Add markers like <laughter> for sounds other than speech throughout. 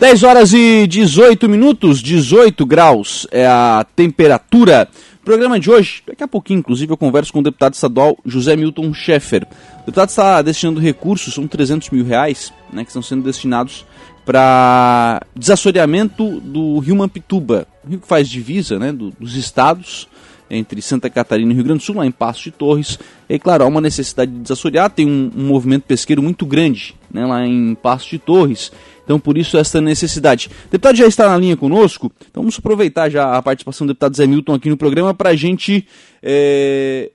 10 horas e 18 minutos, 18 graus é a temperatura. programa de hoje, daqui a pouquinho, inclusive, eu converso com o deputado estadual José Milton Schaeffer. O deputado está destinando recursos, são 300 mil reais, né, que estão sendo destinados para desassoreamento do rio Mampituba, o rio que faz divisa né, do, dos estados entre Santa Catarina e Rio Grande do Sul, lá em Passo de Torres. E claro, há uma necessidade de desassorear, tem um, um movimento pesqueiro muito grande né, lá em Passo de Torres. Então, por isso, essa necessidade. O deputado já está na linha conosco, então vamos aproveitar já a participação do deputado Zé Milton aqui no programa para a gente. É...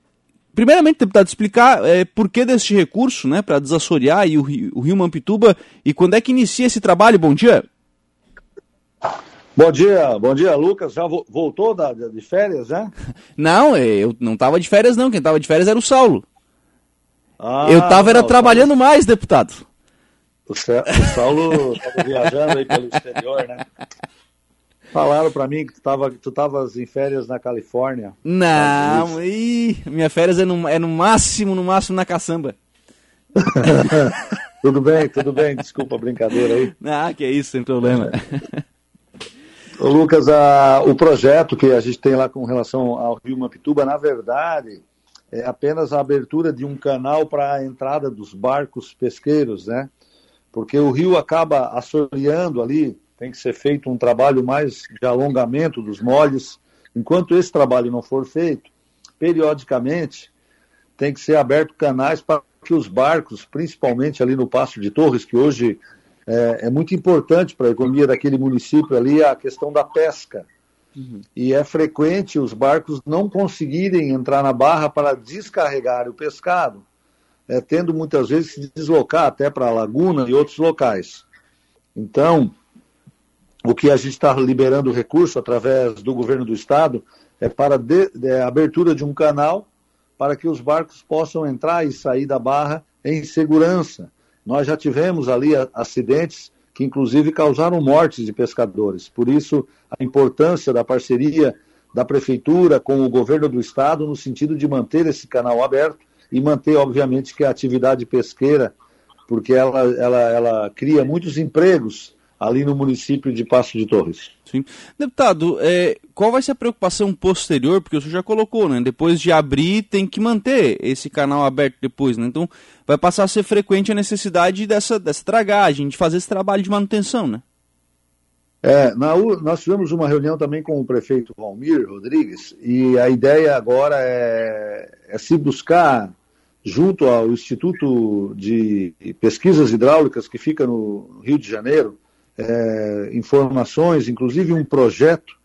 Primeiramente, deputado, explicar é, por que deste recurso né, para desassorear e o, o Rio Mampituba e quando é que inicia esse trabalho. Bom dia. Bom dia, bom dia, Lucas. Já voltou da, de férias, né? <laughs> Não, eu não estava de férias, não. Quem estava de férias era o Saulo. Ah, eu estava era trabalhando Saulo... mais, deputado. O, o Saulo estava viajando aí pelo exterior, né? Falaram para mim que tu tava, tu tavas em férias na Califórnia. Não, ih, minha férias é no, é no máximo, no máximo na caçamba. <laughs> tudo bem, tudo bem, desculpa a brincadeira aí. Ah, que é isso, sem problema. Ô, Lucas, a, o projeto que a gente tem lá com relação ao Rio Mampituba, na verdade, é apenas a abertura de um canal para a entrada dos barcos pesqueiros, né? Porque o rio acaba assoreando ali, tem que ser feito um trabalho mais de alongamento dos molhes. Enquanto esse trabalho não for feito, periodicamente tem que ser aberto canais para que os barcos, principalmente ali no Passo de Torres, que hoje é, é muito importante para a economia daquele município ali a questão da pesca. Uhum. E é frequente os barcos não conseguirem entrar na barra para descarregar o pescado, é, tendo muitas vezes que se deslocar até para a laguna e outros locais. Então, o que a gente está liberando recurso através do governo do estado é para de, a abertura de um canal para que os barcos possam entrar e sair da barra em segurança. Nós já tivemos ali acidentes que, inclusive, causaram mortes de pescadores. Por isso, a importância da parceria da Prefeitura com o governo do Estado no sentido de manter esse canal aberto e manter, obviamente, que a atividade pesqueira, porque ela, ela, ela cria muitos empregos ali no município de Passo de Torres. Sim. Deputado, é, qual vai ser a preocupação posterior? Porque o senhor já colocou, né? Depois de abrir, tem que manter esse canal aberto depois, né? Então, vai passar a ser frequente a necessidade dessa, dessa tragagem, de fazer esse trabalho de manutenção, né? É, na, nós tivemos uma reunião também com o prefeito Valmir Rodrigues e a ideia agora é, é se buscar, junto ao Instituto de Pesquisas Hidráulicas que fica no Rio de Janeiro, é, informações, inclusive um projeto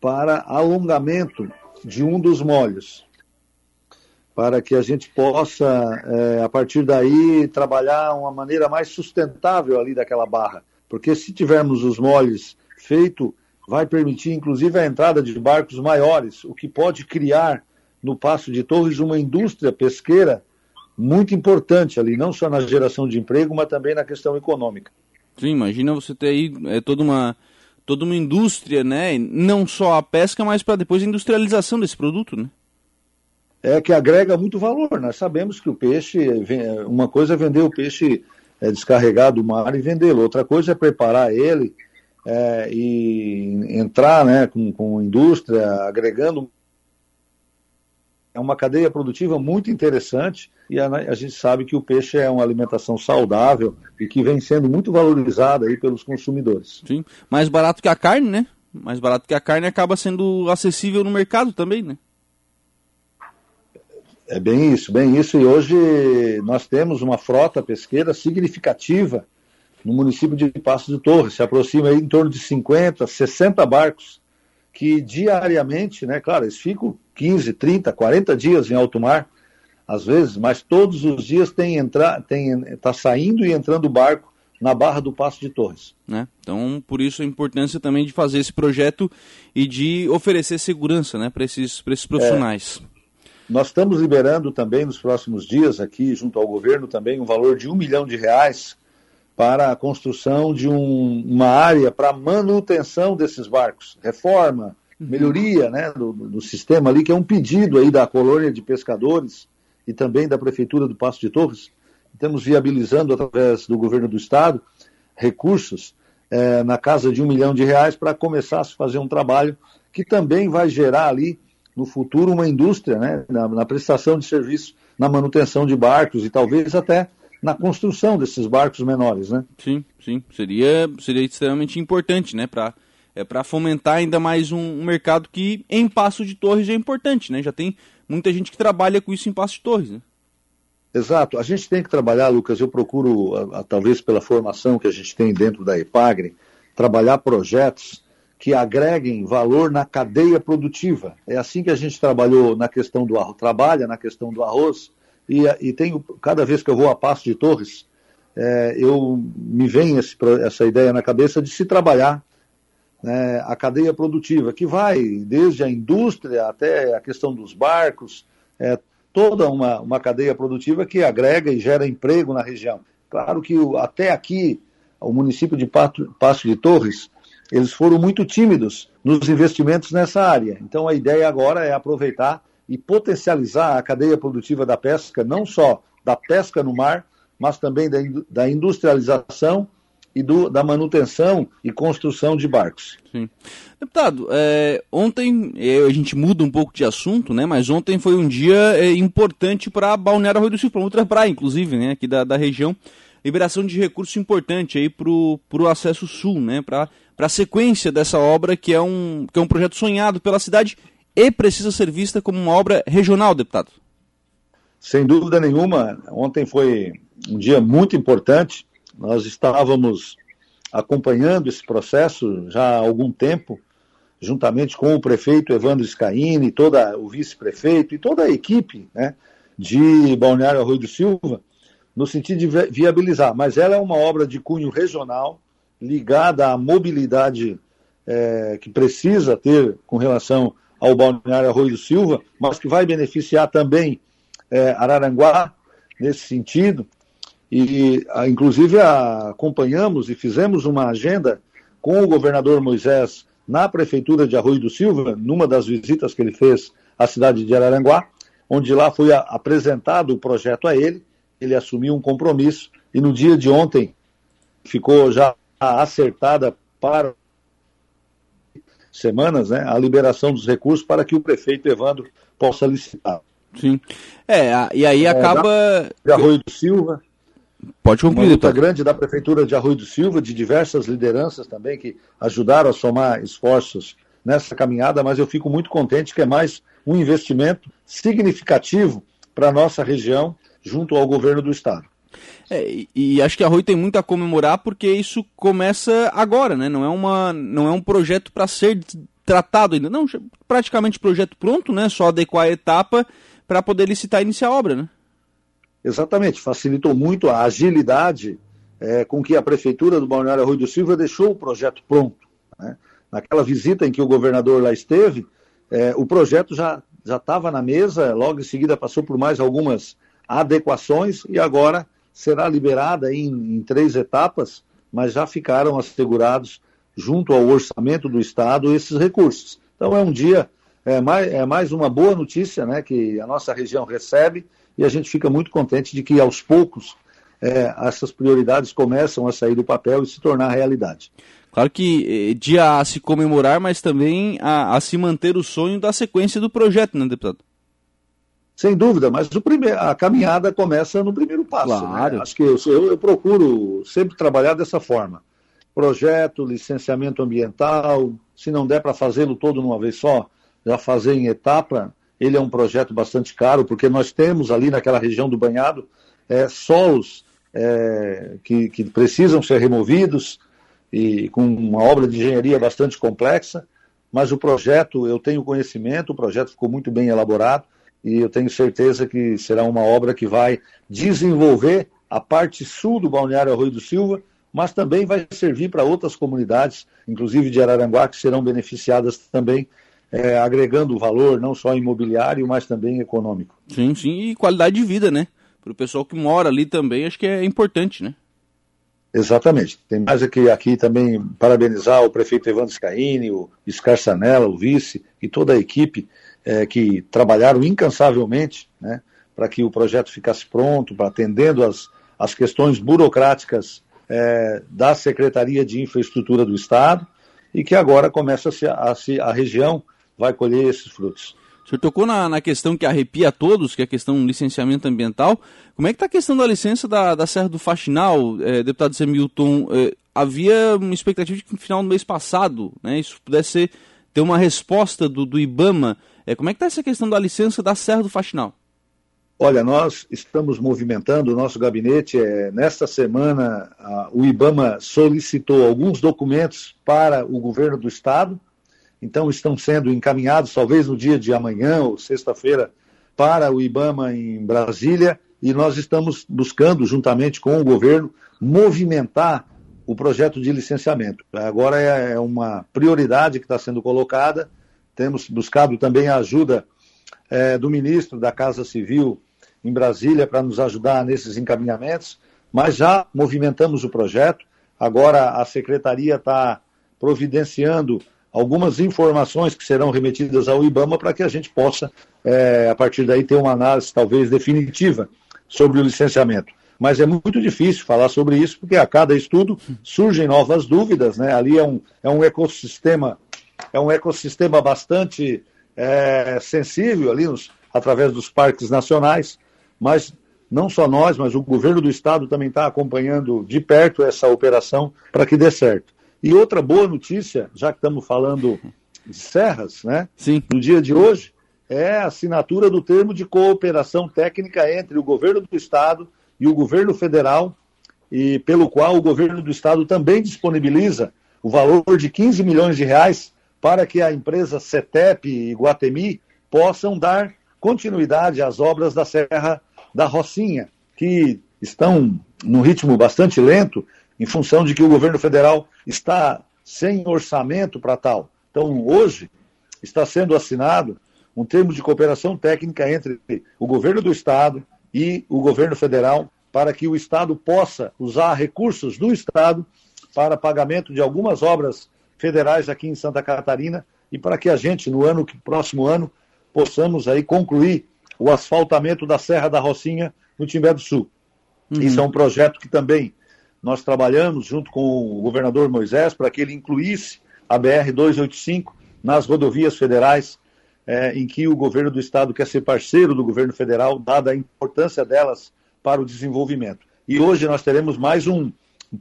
para alongamento de um dos molhos, para que a gente possa, é, a partir daí, trabalhar uma maneira mais sustentável ali daquela barra. Porque se tivermos os molhos feito, vai permitir, inclusive, a entrada de barcos maiores, o que pode criar no Passo de Torres uma indústria pesqueira muito importante ali, não só na geração de emprego, mas também na questão econômica. Sim, imagina você ter aí é, toda uma toda uma indústria, né? Não só a pesca, mas para depois a industrialização desse produto, né? É que agrega muito valor. Nós sabemos que o peixe, uma coisa é vender o peixe é, descarregado do mar e vendê-lo, outra coisa é preparar ele é, e entrar né, com, com indústria, agregando é uma cadeia produtiva muito interessante e a, a, gente sabe que o peixe é uma alimentação saudável e que vem sendo muito valorizada aí pelos consumidores. Sim, mais barato que a carne, né? Mais barato que a carne acaba sendo acessível no mercado também, né? É bem isso, bem isso. E hoje nós temos uma frota pesqueira significativa no município de Passos de Torres. Se aproxima aí em torno de 50, 60 barcos que diariamente, né, claro, eles ficam 15, 30, 40 dias em alto mar, às vezes, mas todos os dias tem entrar, tem tá saindo e entrando barco na Barra do Passo de Torres. Né? Então, por isso a importância também de fazer esse projeto e de oferecer segurança, né, para esses, esses profissionais. É, nós estamos liberando também nos próximos dias aqui, junto ao governo também, um valor de um milhão de reais para a construção de um, uma área para manutenção desses barcos, reforma, uhum. melhoria né, do, do, sistema ali, que é um pedido aí da colônia de pescadores e também da Prefeitura do Passo de Torres. Estamos viabilizando, através do governo do Estado, recursos é, na casa de um milhão de reais para começar a se fazer um trabalho que também vai gerar ali no futuro uma indústria né, na, na prestação de serviço, na manutenção de barcos e talvez até na construção desses barcos menores, né? Sim, sim. Seria, seria extremamente importante, né? Para é, para fomentar ainda mais um, um, mercado que em Passo de Torres é importante, né? Já tem muita gente que trabalha com isso em Passo de Torres, né? Exato. A gente tem que trabalhar, Lucas, eu procuro, a, a, talvez pela formação que a gente tem dentro da EPAGRE, trabalhar projetos que agreguem valor na cadeia produtiva. É assim que a gente trabalhou na questão do arroz, trabalha na questão do arroz, e, e tenho, cada vez que eu vou a Passo de Torres, é, eu me vem esse, essa ideia na cabeça de se trabalhar né, a cadeia produtiva, que vai desde a indústria até a questão dos barcos, é, toda uma, uma cadeia produtiva que agrega e gera emprego na região. Claro que o, até aqui, o município de Passo de Torres, eles foram muito tímidos nos investimentos nessa área. Então a ideia agora é aproveitar e potencializar a cadeia produtiva da pesca, não só da pesca no mar, mas também da, industrialização e do, da manutenção e construção de barcos. Sim. Deputado, é, ontem é, a gente muda um pouco de assunto, né? Mas ontem foi um dia é, importante para Balneário Arroio do Sul, para outra praia, inclusive, né? Aqui da, da região. Liberação de recurso importante aí para o acesso sul, né? Para a sequência dessa obra que é, um, que é um projeto sonhado pela cidade e precisa ser vista como uma obra regional, deputado. Sem dúvida nenhuma, ontem foi um dia muito importante nós estávamos acompanhando esse processo já há algum tempo, juntamente com o prefeito Evandro Scaini, toda o vice-prefeito e toda a equipe né, de Balneário Arroio do Silva, no sentido de viabilizar. Mas ela é uma obra de cunho regional, ligada à mobilidade é, que precisa ter com relação ao Balneário Arroio do Silva, mas que vai beneficiar também é, Araranguá nesse sentido. E, inclusive, acompanhamos e fizemos uma agenda com o governador Moisés na prefeitura de Arroio do Silva, numa das visitas que ele fez à cidade de Araranguá, onde lá foi apresentado o projeto a ele, ele assumiu um compromisso e no dia de ontem ficou já acertada para semanas né, a liberação dos recursos para que o prefeito Evandro possa licitar. Sim. É, e aí é, acaba. De Arroio do Silva. Pode concluir. Uma luta tá? grande da Prefeitura de Arroio do Silva, de diversas lideranças também que ajudaram a somar esforços nessa caminhada, mas eu fico muito contente que é mais um investimento significativo para a nossa região junto ao governo do Estado. É, e, e acho que a Arroio tem muito a comemorar porque isso começa agora, né? Não é, uma, não é um projeto para ser tratado ainda. Não, praticamente projeto pronto, né? Só adequar a etapa para poder licitar e iniciar a obra, né? Exatamente, facilitou muito a agilidade é, com que a Prefeitura do Balneário Rui do Silva deixou o projeto pronto. Né? Naquela visita em que o governador lá esteve, é, o projeto já estava na mesa, logo em seguida passou por mais algumas adequações e agora será liberada em, em três etapas, mas já ficaram assegurados junto ao orçamento do Estado esses recursos. Então é um dia, é mais, é mais uma boa notícia né, que a nossa região recebe e a gente fica muito contente de que aos poucos é, essas prioridades começam a sair do papel e se tornar realidade. Claro que eh, dia a se comemorar, mas também a, a, se manter o sonho da sequência do projeto, né, deputado? Sem dúvida, mas o primeiro, a caminhada começa no primeiro passo. Né? Claro. Né? Acho que eu, eu, eu procuro sempre trabalhar dessa forma. Projeto, licenciamento ambiental, se não der para fazê-lo todo numa vez só, já fazer em etapa, ele é um projeto bastante caro, porque nós temos ali naquela região do banhado é, solos é, que, que precisam ser removidos e com uma obra de engenharia bastante complexa, mas o projeto, eu tenho conhecimento, o projeto ficou muito bem elaborado e eu tenho certeza que será uma obra que vai desenvolver a parte sul do Balneário Arroio do Silva, mas também vai servir para outras comunidades, inclusive de Araranguá, que serão beneficiadas também é, agregando valor não só imobiliário, mas também econômico. Sim, sim, e qualidade de vida, né? Para o pessoal que mora ali também, acho que é importante, né? Exatamente. Tem mais aqui, aqui também parabenizar o prefeito Evandro Scaini, o Scarçanella, o vice e toda a equipe é, que trabalharam incansavelmente né, para que o projeto ficasse pronto, para atendendo as, as questões burocráticas é, da Secretaria de Infraestrutura do Estado e que agora começa a, se, a, se, a região vai colher esses frutos. O senhor tocou na, na, questão que arrepia a todos, que é a questão do licenciamento ambiental. Como é que está a questão da licença da, da Serra do Faxinal, é, deputado Zé Milton? É, havia uma expectativa de que no final do mês passado né, isso pudesse ser, ter uma resposta do, do IBAMA. É, como é que está essa questão da licença da Serra do Faxinal? Olha, nós estamos movimentando o nosso gabinete. É, nesta semana, a, o IBAMA solicitou alguns documentos para o governo do estado então estão sendo encaminhados, talvez no dia de amanhã ou sexta-feira, para o IBAMA em Brasília, e nós estamos buscando, juntamente com o governo, movimentar o projeto de licenciamento. Agora é, é uma prioridade que está sendo colocada. Temos buscado também a ajuda é, do ministro da Casa Civil em Brasília para nos ajudar nesses encaminhamentos, mas já movimentamos o projeto. Agora a secretaria está providenciando algumas informações que serão remetidas ao IBAMA para que a gente possa, é, a partir daí, ter uma análise talvez definitiva sobre o licenciamento. Mas é muito difícil falar sobre isso, porque a cada estudo surgem novas dúvidas, né? Ali é um, é um ecossistema, é um ecossistema bastante é, sensível ali nos, através dos parques nacionais, mas não só nós, mas o governo do estado também está acompanhando de perto essa operação para que dê certo. E outra boa notícia, já que estamos falando de serras, né? Sim. No dia de hoje, é a assinatura do termo de cooperação técnica entre o governo do estado e o governo federal, e pelo qual o governo do estado também disponibiliza o valor de 15 milhões de reais para que a empresa CETEP e Guatemi possam dar continuidade às obras da Serra da Rocinha, que estão num ritmo bastante lento, em função de que o governo federal está sem orçamento para tal. Então, hoje, está sendo assinado um termo de cooperação técnica entre o governo do Estado e o governo federal para que o Estado possa usar recursos do Estado para pagamento de algumas obras federais aqui em Santa Catarina e para que a gente, no ano próximo ano, possamos aí concluir o asfaltamento da Serra da Rocinha no Timbé do Sul. Uhum. Isso é um projeto que também nós trabalhamos junto com o governador Moisés para que ele incluísse a BR-285 nas rodovias federais, é, em que o governo do estado quer ser parceiro do governo federal, dada a importância delas para o desenvolvimento. E hoje nós teremos mais um,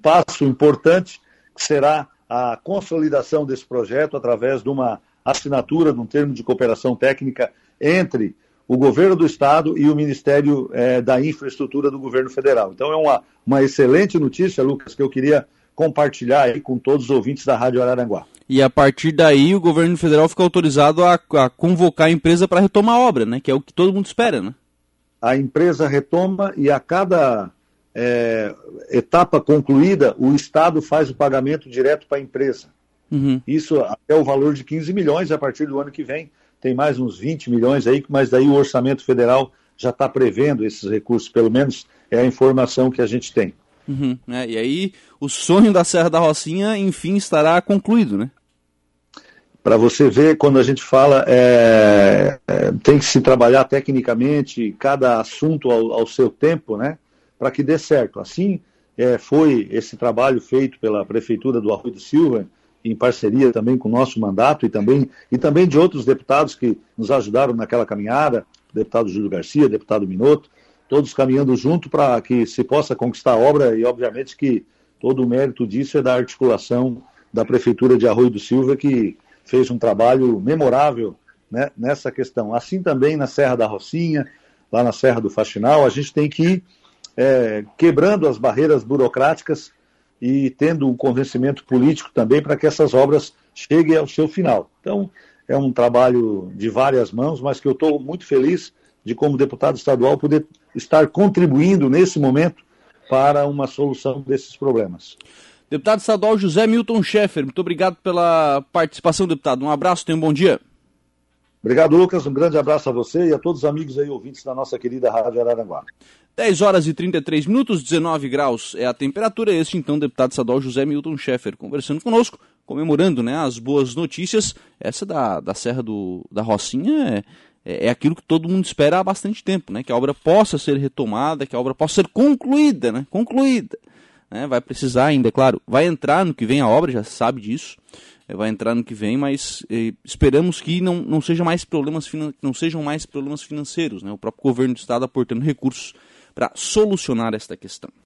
passo importante, que será a consolidação desse projeto através de uma assinatura de um termo de cooperação técnica entre o governo do estado e o Ministério é, da Infraestrutura do governo federal. Então é uma, uma excelente notícia, Lucas, que eu queria compartilhar aí com todos os ouvintes da Rádio Araranguá. E a partir daí o governo federal fica autorizado a, a convocar a empresa para retomar a obra, né? Que é o que todo mundo espera, né? A empresa retoma e a cada é, etapa concluída, o Estado faz o pagamento direto para a empresa. Uhum. Isso até o valor de 15 milhões a partir do ano que vem tem mais uns 20 milhões aí, mas daí o orçamento federal já está prevendo esses recursos, pelo menos é a informação que a gente tem. Uhum, é, e aí o sonho da Serra da Rocinha, enfim, estará concluído, né? Para você ver, quando a gente fala, é, é, tem que se trabalhar tecnicamente, cada assunto ao, ao seu tempo, né? Para que dê certo. Assim é, foi esse trabalho feito pela Prefeitura do Arroio Silva, em parceria também com o nosso mandato e também, e também de outros deputados que nos ajudaram naquela caminhada, deputado Júlio Garcia, deputado Minotto, todos caminhando junto para que se possa conquistar a obra e, obviamente, que todo o mérito disso é da articulação da Prefeitura de Arroio do Silva, que fez um trabalho memorável né, nessa questão. Assim também na Serra da Rocinha, lá na Serra do Faxinal, a gente tem que ir é, quebrando as barreiras burocráticas e tendo um convencimento político também para que essas obras cheguem ao seu final. Então, é um trabalho de várias mãos, mas que eu estou muito feliz de, como deputado estadual, poder estar contribuindo nesse momento para uma solução desses problemas. Deputado estadual José Milton Schaeffer, muito obrigado pela participação, deputado. Um abraço, tenha um bom dia. Obrigado, Lucas. Um grande abraço a você e a todos os amigos aí ouvintes da nossa querida Rádio Araranguá. 10 horas e 33 minutos, 19 graus é a temperatura. Este, então, deputado estadual José Milton Schaeffer conversando conosco, comemorando né, as boas notícias. Essa da, da Serra do, da Rocinha é, é, é aquilo que todo mundo espera há bastante tempo, né? Que a obra possa ser retomada, que a obra possa ser concluída, né? Concluída. né? vai precisar ainda, é claro, vai entrar no que vem a obra, já sabe disso, é, vai entrar no que vem, mas eh, esperamos que não, não, seja mais problemas não sejam mais problemas financeiros, né? o próprio governo do estado aportando recursos para solucionar esta questão.